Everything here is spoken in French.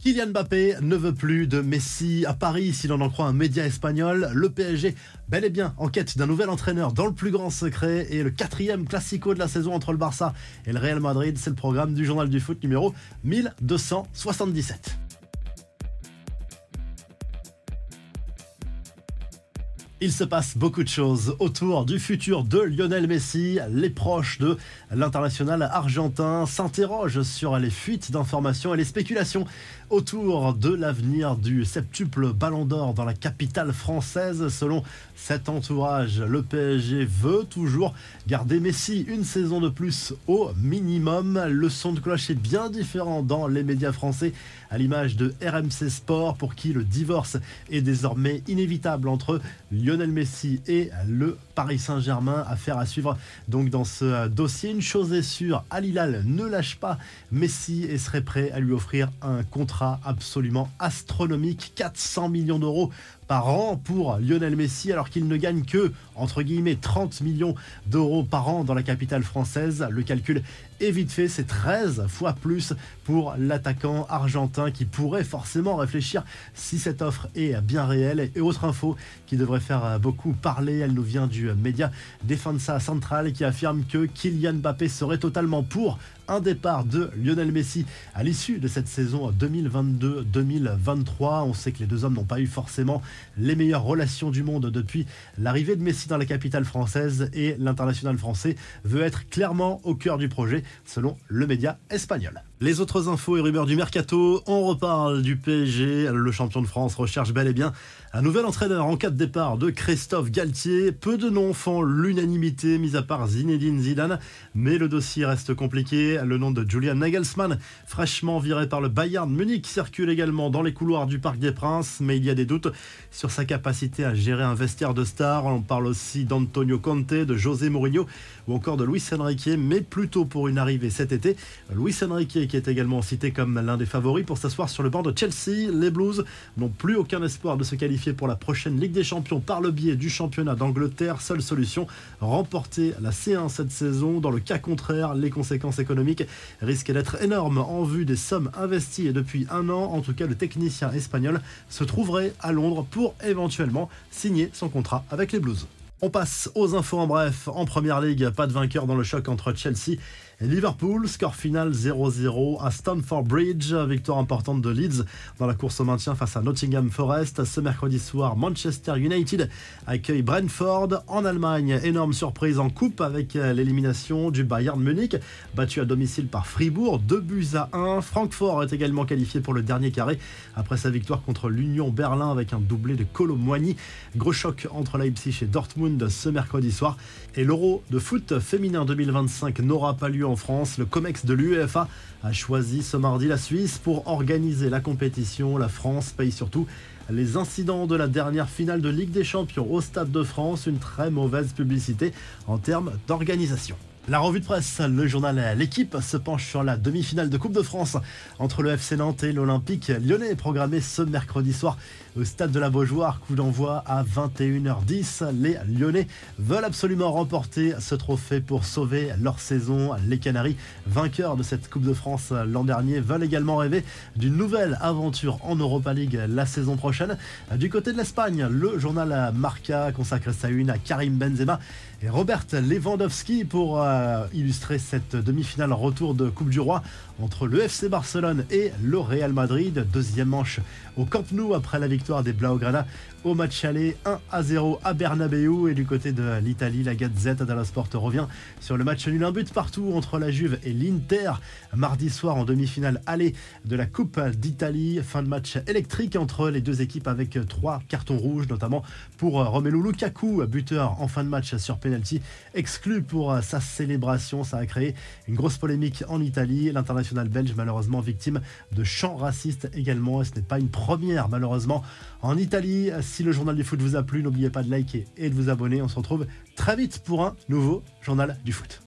Kylian Mbappé ne veut plus de Messi à Paris, si l'on en croit un média espagnol. Le PSG, bel et bien en quête d'un nouvel entraîneur dans le plus grand secret et le quatrième classico de la saison entre le Barça et le Real Madrid. C'est le programme du journal du foot numéro 1277. Il se passe beaucoup de choses autour du futur de Lionel Messi. Les proches de l'international argentin s'interrogent sur les fuites d'informations et les spéculations autour de l'avenir du septuple ballon d'or dans la capitale française. Selon cet entourage, le PSG veut toujours garder Messi une saison de plus au minimum. Le son de cloche est bien différent dans les médias français, à l'image de RMC Sport, pour qui le divorce est désormais inévitable entre Lionel Lionel Messi et le Paris Saint-Germain. Affaire à suivre donc dans ce dossier. Une chose est sûre, Al Hilal ne lâche pas Messi et serait prêt à lui offrir un contrat absolument astronomique, 400 millions d'euros par an pour Lionel Messi alors qu'il ne gagne que entre guillemets 30 millions d'euros par an dans la capitale française. Le calcul est vite fait, c'est 13 fois plus pour l'attaquant argentin qui pourrait forcément réfléchir si cette offre est bien réelle. Et autre info qui devrait faire beaucoup parler, elle nous vient du média Defensa Central qui affirme que Kylian Mbappé serait totalement pour un départ de Lionel Messi à l'issue de cette saison 2022-2023. On sait que les deux hommes n'ont pas eu forcément les meilleures relations du monde depuis l'arrivée de Messi dans la capitale française et l'international français veut être clairement au cœur du projet selon le média espagnol. Les autres infos et rumeurs du mercato, on reparle du PSG. Le champion de France recherche bel et bien un nouvel entraîneur en cas de départ de Christophe Galtier. Peu de noms font l'unanimité, mis à part Zinedine Zidane, mais le dossier reste compliqué. Le nom de Julian Nagelsmann, fraîchement viré par le Bayern Munich, circule également dans les couloirs du Parc des Princes, mais il y a des doutes sur sa capacité à gérer un vestiaire de stars. On parle aussi d'Antonio Conte, de José Mourinho ou encore de Luis Enrique, mais plutôt pour une arrivée cet été. Luis Enrique qui est également cité comme l'un des favoris pour s'asseoir sur le banc de Chelsea. Les Blues n'ont plus aucun espoir de se qualifier pour la prochaine Ligue des Champions par le biais du championnat d'Angleterre. Seule solution, remporter la C1 cette saison. Dans le cas contraire, les conséquences économiques risquent d'être énormes en vue des sommes investies depuis un an. En tout cas, le technicien espagnol se trouverait à Londres pour éventuellement signer son contrat avec les Blues. On passe aux infos en bref. En première ligue, pas de vainqueur dans le choc entre Chelsea Liverpool. Score final 0-0 à Stamford Bridge. Victoire importante de Leeds dans la course au maintien face à Nottingham Forest. Ce mercredi soir, Manchester United accueille Brentford en Allemagne. Énorme surprise en coupe avec l'élimination du Bayern Munich, battu à domicile par Fribourg. 2 buts à 1. Francfort est également qualifié pour le dernier carré après sa victoire contre l'Union Berlin avec un doublé de Colomboigny. Gros choc entre Leipzig et Dortmund ce mercredi soir. Et l'Euro de foot féminin 2025 n'aura pas lieu en France. Le COMEX de l'UEFA a choisi ce mardi la Suisse pour organiser la compétition. La France paye surtout les incidents de la dernière finale de Ligue des Champions au Stade de France. Une très mauvaise publicité en termes d'organisation. La revue de presse, le journal L'équipe se penche sur la demi-finale de Coupe de France entre le FC Nantes et l'Olympique lyonnais programmé ce mercredi soir au stade de la Beaujoire. Coup d'envoi à 21h10. Les Lyonnais veulent absolument remporter ce trophée pour sauver leur saison. Les Canaries, vainqueurs de cette Coupe de France l'an dernier, veulent également rêver d'une nouvelle aventure en Europa League la saison prochaine. Du côté de l'Espagne, le journal Marca consacre sa une à Karim Benzema et Robert Lewandowski pour euh, illustrer cette demi-finale retour de Coupe du Roi entre le FC Barcelone et le Real Madrid. Deuxième manche au Camp Nou après la victoire des Blaugrana au match aller 1 à 0 à Bernabeu. Et du côté de l'Italie, la Gazette dello Sport revient sur le match nul un but partout entre la Juve et l'Inter. Mardi soir en demi-finale aller de la Coupe d'Italie. Fin de match électrique entre les deux équipes avec trois cartons rouges, notamment pour Romelu Lukaku, buteur en fin de match sur penalty, exclu pour sa célébration. Ça a créé une grosse polémique en Italie. L'international belge, malheureusement victime de chants racistes également. Et ce n'est pas une première, malheureusement, en Italie. Si le journal du foot vous a plu, n'oubliez pas de liker et de vous abonner. On se retrouve très vite pour un nouveau journal du foot.